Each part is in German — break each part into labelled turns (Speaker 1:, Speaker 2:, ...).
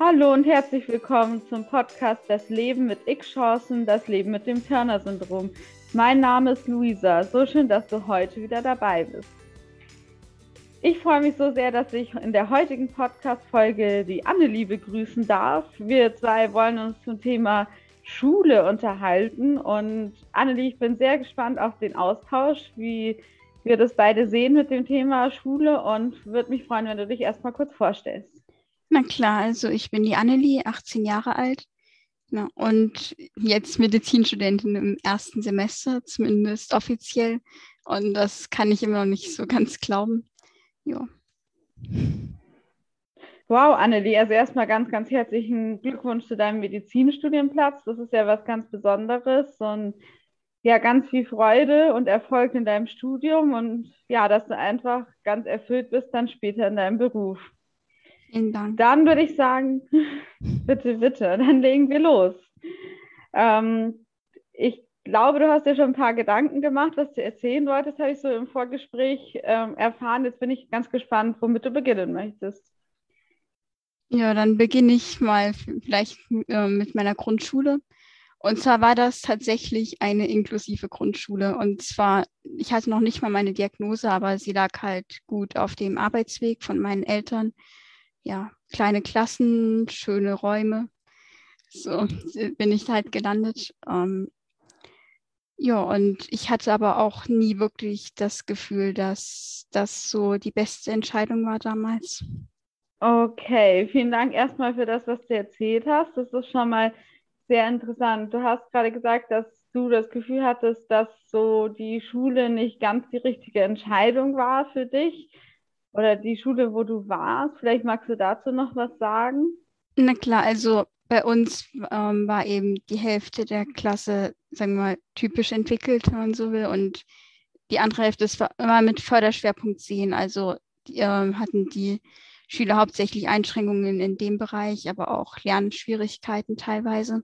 Speaker 1: Hallo und herzlich willkommen zum Podcast Das Leben mit X-Chancen, das Leben mit dem Turner-Syndrom. Mein Name ist Luisa. So schön, dass du heute wieder dabei bist. Ich freue mich so sehr, dass ich in der heutigen Podcast-Folge die Annelie begrüßen darf. Wir zwei wollen uns zum Thema Schule unterhalten. Und Annelie, ich bin sehr gespannt auf den Austausch, wie wir das beide sehen mit dem Thema Schule und würde mich freuen, wenn du dich erstmal kurz vorstellst.
Speaker 2: Na klar, also ich bin die Annelie, 18 Jahre alt ja, und jetzt Medizinstudentin im ersten Semester, zumindest offiziell. Und das kann ich immer noch nicht so ganz glauben. Ja.
Speaker 1: Wow, Annelie, also erstmal ganz, ganz herzlichen Glückwunsch zu deinem Medizinstudienplatz. Das ist ja was ganz Besonderes und ja, ganz viel Freude und Erfolg in deinem Studium und ja, dass du einfach ganz erfüllt bist dann später in deinem Beruf.
Speaker 2: Vielen Dank.
Speaker 1: Dann würde ich sagen, bitte, bitte, dann legen wir los. Ähm, ich glaube, du hast dir schon ein paar Gedanken gemacht, was du erzählen wolltest, habe ich so im Vorgespräch ähm, erfahren. Jetzt bin ich ganz gespannt, womit du beginnen möchtest.
Speaker 2: Ja, dann beginne ich mal vielleicht äh, mit meiner Grundschule. Und zwar war das tatsächlich eine inklusive Grundschule. Und zwar, ich hatte noch nicht mal meine Diagnose, aber sie lag halt gut auf dem Arbeitsweg von meinen Eltern ja, kleine Klassen, schöne Räume. So bin ich halt gelandet. Ähm, ja, und ich hatte aber auch nie wirklich das Gefühl, dass das so die beste Entscheidung war damals.
Speaker 1: Okay, vielen Dank erstmal für das, was du erzählt hast. Das ist schon mal sehr interessant. Du hast gerade gesagt, dass du das Gefühl hattest, dass so die Schule nicht ganz die richtige Entscheidung war für dich oder die Schule, wo du warst. Vielleicht magst du dazu noch was sagen?
Speaker 2: Na klar, also bei uns ähm, war eben die Hälfte der Klasse, sagen wir mal, typisch entwickelt, wenn man so will. Und die andere Hälfte ist immer mit Förderschwerpunkt 10. Also die, äh, hatten die Schüler hauptsächlich Einschränkungen in dem Bereich, aber auch Lernschwierigkeiten teilweise.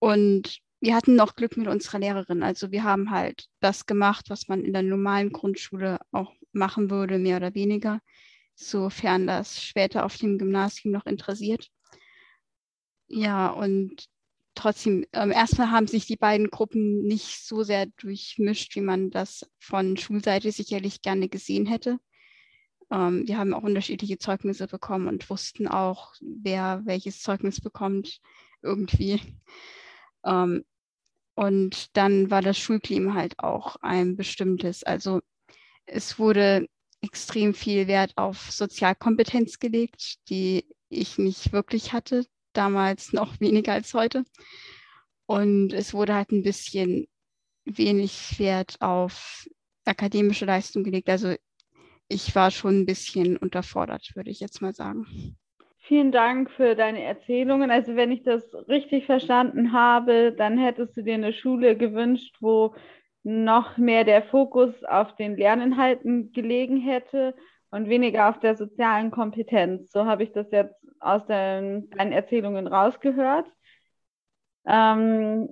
Speaker 2: Und wir hatten noch Glück mit unserer Lehrerin. Also wir haben halt das gemacht, was man in der normalen Grundschule auch machen würde, mehr oder weniger, sofern das später auf dem Gymnasium noch interessiert. Ja, und trotzdem, ähm, erstmal haben sich die beiden Gruppen nicht so sehr durchmischt, wie man das von Schulseite sicherlich gerne gesehen hätte. Ähm, wir haben auch unterschiedliche Zeugnisse bekommen und wussten auch, wer welches Zeugnis bekommt, irgendwie. Ähm, und dann war das Schulklima halt auch ein bestimmtes. Also es wurde extrem viel Wert auf Sozialkompetenz gelegt, die ich nicht wirklich hatte, damals noch weniger als heute. Und es wurde halt ein bisschen wenig Wert auf akademische Leistung gelegt. Also ich war schon ein bisschen unterfordert, würde ich jetzt mal sagen.
Speaker 1: Vielen Dank für deine Erzählungen. Also wenn ich das richtig verstanden habe, dann hättest du dir eine Schule gewünscht, wo noch mehr der Fokus auf den Lerninhalten gelegen hätte und weniger auf der sozialen Kompetenz. So habe ich das jetzt aus den, deinen Erzählungen rausgehört. Ähm,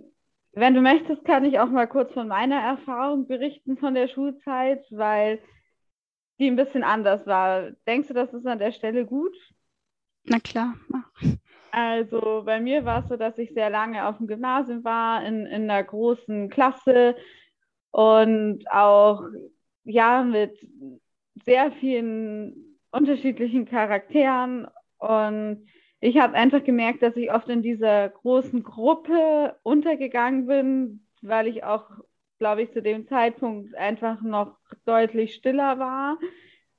Speaker 1: wenn du möchtest, kann ich auch mal kurz von meiner Erfahrung berichten von der Schulzeit, weil die ein bisschen anders war. Denkst du, das ist an der Stelle gut?
Speaker 2: Na klar.
Speaker 1: Also bei mir war es so, dass ich sehr lange auf dem Gymnasium war, in, in einer großen Klasse und auch ja mit sehr vielen unterschiedlichen Charakteren. Und ich habe einfach gemerkt, dass ich oft in dieser großen Gruppe untergegangen bin, weil ich auch, glaube ich, zu dem Zeitpunkt einfach noch deutlich stiller war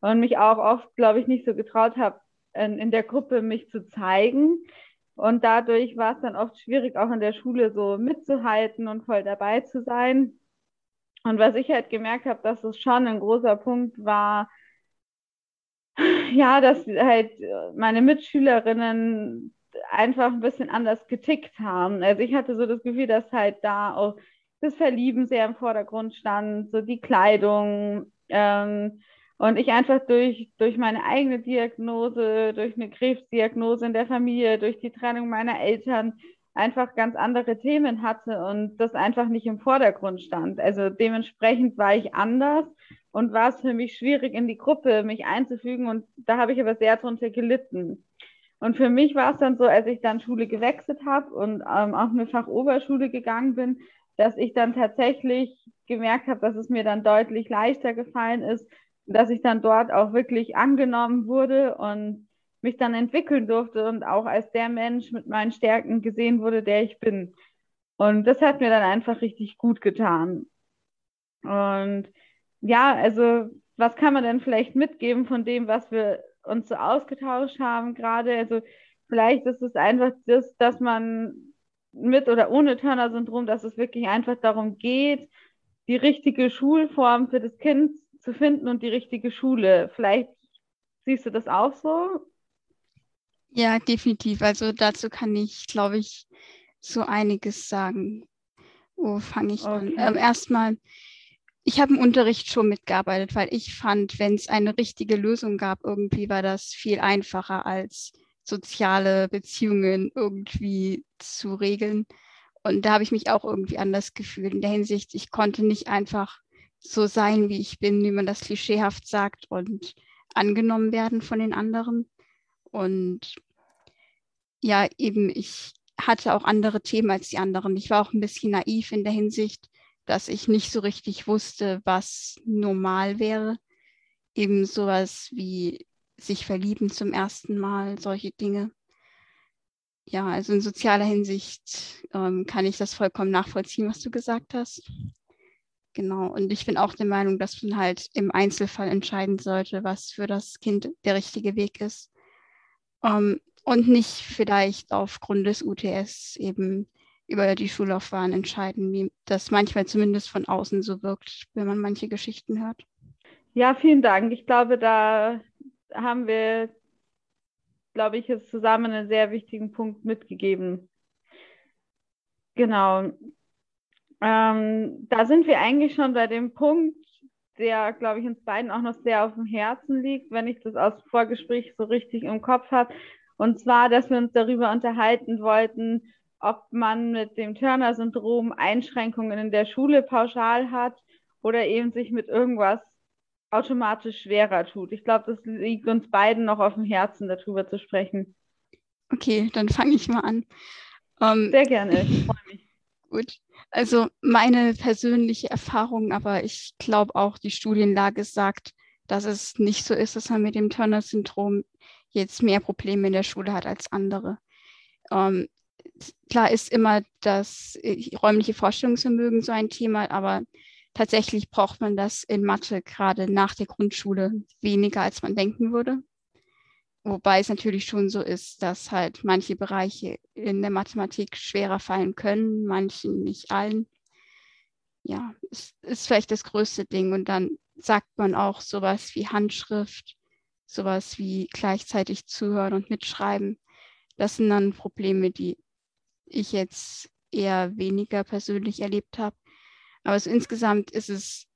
Speaker 1: und mich auch oft, glaube ich, nicht so getraut habe, in, in der Gruppe mich zu zeigen. Und dadurch war es dann oft schwierig, auch in der Schule so mitzuhalten und voll dabei zu sein. Und was ich halt gemerkt habe, dass es schon ein großer Punkt war, ja, dass halt meine Mitschülerinnen einfach ein bisschen anders getickt haben. Also ich hatte so das Gefühl, dass halt da auch das Verlieben sehr im Vordergrund stand, so die Kleidung, ähm, und ich einfach durch, durch meine eigene Diagnose, durch eine Krebsdiagnose in der Familie, durch die Trennung meiner Eltern einfach ganz andere Themen hatte und das einfach nicht im Vordergrund stand. Also dementsprechend war ich anders und war es für mich schwierig, in die Gruppe mich einzufügen und da habe ich aber sehr drunter gelitten. Und für mich war es dann so, als ich dann Schule gewechselt habe und ähm, auf eine Fachoberschule gegangen bin, dass ich dann tatsächlich gemerkt habe, dass es mir dann deutlich leichter gefallen ist, dass ich dann dort auch wirklich angenommen wurde und mich dann entwickeln durfte und auch als der Mensch mit meinen Stärken gesehen wurde, der ich bin. Und das hat mir dann einfach richtig gut getan. Und ja, also was kann man denn vielleicht mitgeben von dem, was wir uns so ausgetauscht haben gerade? Also vielleicht ist es einfach das, dass man mit oder ohne Turner-Syndrom, dass es wirklich einfach darum geht, die richtige Schulform für das Kind zu finden und die richtige Schule. Vielleicht siehst du das auch so?
Speaker 2: Ja, definitiv. Also dazu kann ich, glaube ich, so einiges sagen. Wo fange ich okay. an? Ähm, erstmal, ich habe im Unterricht schon mitgearbeitet, weil ich fand, wenn es eine richtige Lösung gab, irgendwie war das viel einfacher als soziale Beziehungen irgendwie zu regeln. Und da habe ich mich auch irgendwie anders gefühlt. In der Hinsicht, ich konnte nicht einfach so sein, wie ich bin, wie man das klischeehaft sagt und angenommen werden von den anderen. Und ja, eben, ich hatte auch andere Themen als die anderen. Ich war auch ein bisschen naiv in der Hinsicht, dass ich nicht so richtig wusste, was normal wäre. Eben sowas wie sich verlieben zum ersten Mal, solche Dinge. Ja, also in sozialer Hinsicht ähm, kann ich das vollkommen nachvollziehen, was du gesagt hast. Genau, und ich bin auch der Meinung, dass man halt im Einzelfall entscheiden sollte, was für das Kind der richtige Weg ist. Um, ähm, und nicht vielleicht aufgrund des UTS eben über die Schullaufbahn entscheiden, wie das manchmal zumindest von außen so wirkt, wenn man manche Geschichten hört.
Speaker 1: Ja, vielen Dank. Ich glaube, da haben wir, glaube ich, jetzt zusammen einen sehr wichtigen Punkt mitgegeben. Genau. Ähm, da sind wir eigentlich schon bei dem Punkt, der, glaube ich, uns beiden auch noch sehr auf dem Herzen liegt, wenn ich das aus dem Vorgespräch so richtig im Kopf habe. Und zwar, dass wir uns darüber unterhalten wollten, ob man mit dem Turner-Syndrom Einschränkungen in der Schule pauschal hat oder eben sich mit irgendwas automatisch schwerer tut. Ich glaube, das liegt uns beiden noch auf dem Herzen, darüber zu sprechen.
Speaker 2: Okay, dann fange ich mal an.
Speaker 1: Um, Sehr gerne, ich freue mich.
Speaker 2: Gut. Also meine persönliche Erfahrung, aber ich glaube auch, die Studienlage sagt, dass es nicht so ist, dass man mit dem Turner-Syndrom jetzt mehr Probleme in der Schule hat als andere. Ähm, klar ist immer das äh, räumliche Vorstellungsvermögen so ein Thema, aber tatsächlich braucht man das in Mathe gerade nach der Grundschule weniger, als man denken würde. Wobei es natürlich schon so ist, dass halt manche Bereiche in der Mathematik schwerer fallen können, manchen nicht allen. Ja, es ist vielleicht das größte Ding. Und dann sagt man auch sowas wie Handschrift, sowas wie gleichzeitig zuhören und mitschreiben. Das sind dann Probleme, die ich jetzt eher weniger persönlich erlebt habe. Aber so insgesamt ist es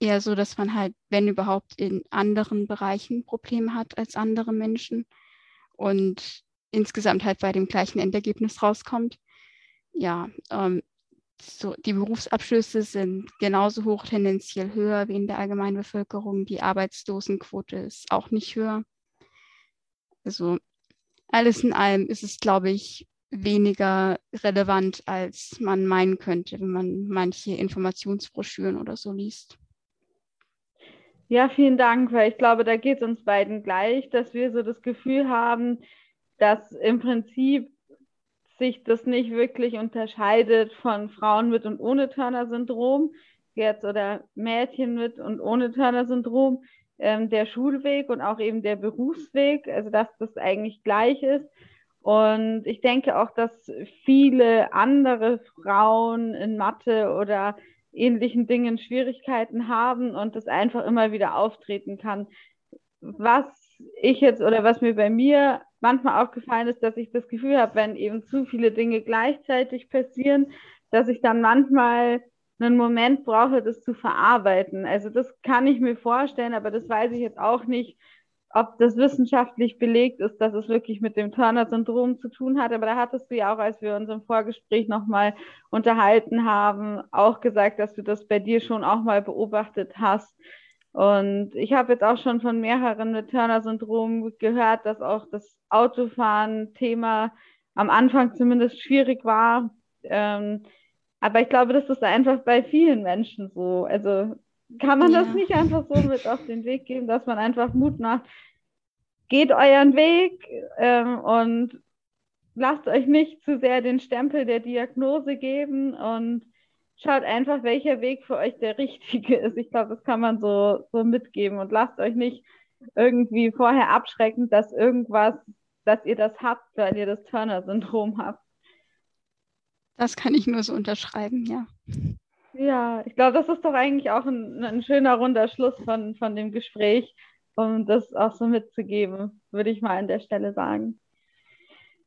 Speaker 2: eher so, dass man halt, wenn überhaupt, in anderen Bereichen Probleme hat als andere Menschen und insgesamt halt bei dem gleichen Endergebnis rauskommt. Ja, ähm, so, die Berufsabschlüsse sind genauso hoch, tendenziell höher wie in der Allgemeinbevölkerung. Die Arbeitslosenquote ist auch nicht höher. Also alles in allem ist es, glaube ich, weniger relevant, als man meinen könnte, wenn man manche Informationsbroschüren oder so liest.
Speaker 1: Ja, vielen Dank, weil ich glaube, da geht es uns beiden gleich, dass wir so das Gefühl haben, dass im Prinzip sich das nicht wirklich unterscheidet von Frauen mit und ohne Turner-Syndrom, jetzt oder Mädchen mit und ohne Turner-Syndrom, ähm, der Schulweg und auch eben der Berufsweg, also dass das eigentlich gleich ist. Und ich denke auch, dass viele andere Frauen in Mathe oder ähnlichen Dingen Schwierigkeiten haben und das einfach immer wieder auftreten kann. Was ich jetzt oder was mir bei mir manchmal aufgefallen ist, dass ich das Gefühl habe, wenn eben zu viele Dinge gleichzeitig passieren, dass ich dann manchmal einen Moment brauche, das zu verarbeiten. Also das kann ich mir vorstellen, aber das weiß ich jetzt auch nicht, ob das wissenschaftlich belegt ist, dass es wirklich mit dem Turner-Syndrom zu tun hat. Aber da hattest du ja auch, als wir uns im Vorgespräch nochmal unterhalten haben, auch gesagt, dass du das bei dir schon auch mal beobachtet hast. Und ich habe jetzt auch schon von mehreren mit Turner-Syndrom gehört, dass auch das Autofahren-Thema am Anfang zumindest schwierig war. Ähm, aber ich glaube, das ist einfach bei vielen Menschen so. Also kann man ja. das nicht einfach so mit auf den Weg geben, dass man einfach Mut macht. Geht euren Weg ähm, und lasst euch nicht zu sehr den Stempel der Diagnose geben und schaut einfach, welcher Weg für euch der richtige ist. Ich glaube, das kann man so, so mitgeben und lasst euch nicht irgendwie vorher abschrecken, dass irgendwas, dass ihr das habt, weil ihr das Turner-Syndrom habt.
Speaker 2: Das kann ich nur so unterschreiben, ja.
Speaker 1: Ja, ich glaube, das ist doch eigentlich auch ein, ein schöner runder Schluss von, von dem Gespräch, um das auch so mitzugeben, würde ich mal an der Stelle sagen.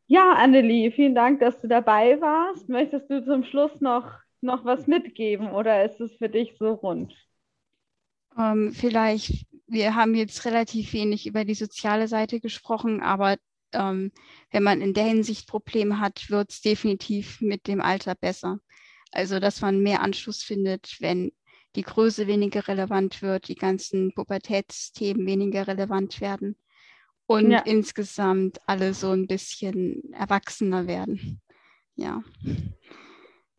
Speaker 1: Ja, Annelie, vielen Dank, dass du dabei warst. Möchtest du zum Schluss noch, noch was mitgeben oder ist es für dich so rund?
Speaker 2: Ähm, vielleicht, wir haben jetzt relativ wenig über die soziale Seite gesprochen, aber ähm, wenn man in der Hinsicht Probleme hat, wird es definitiv mit dem Alter besser. Also, dass man mehr Anschluss findet, wenn die Größe weniger relevant wird, die ganzen Pubertätsthemen weniger relevant werden und ja. insgesamt alle so ein bisschen erwachsener werden. Ja.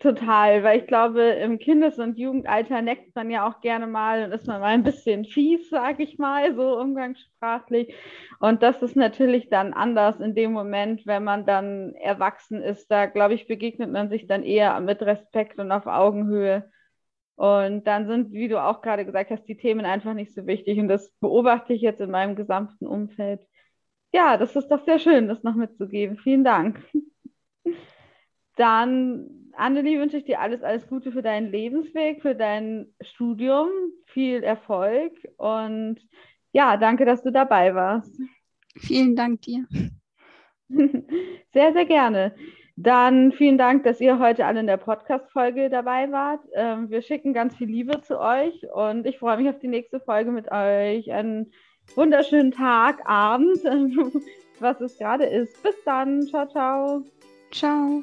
Speaker 1: Total, weil ich glaube, im Kindes- und Jugendalter neckt man ja auch gerne mal und ist man mal ein bisschen fies, sage ich mal, so umgangssprachlich. Und das ist natürlich dann anders in dem Moment, wenn man dann erwachsen ist. Da, glaube ich, begegnet man sich dann eher mit Respekt und auf Augenhöhe. Und dann sind, wie du auch gerade gesagt hast, die Themen einfach nicht so wichtig. Und das beobachte ich jetzt in meinem gesamten Umfeld. Ja, das ist doch sehr schön, das noch mitzugeben. Vielen Dank. Dann, Annelie, wünsche ich dir alles, alles Gute für deinen Lebensweg, für dein Studium. Viel Erfolg und ja, danke, dass du dabei warst.
Speaker 2: Vielen Dank dir.
Speaker 1: Sehr, sehr gerne. Dann vielen Dank, dass ihr heute alle in der Podcast-Folge dabei wart. Ähm, wir schicken ganz viel Liebe zu euch und ich freue mich auf die nächste Folge mit euch. Einen wunderschönen Tag, Abend, was es gerade ist. Bis dann. Ciao, ciao.
Speaker 2: Ciao.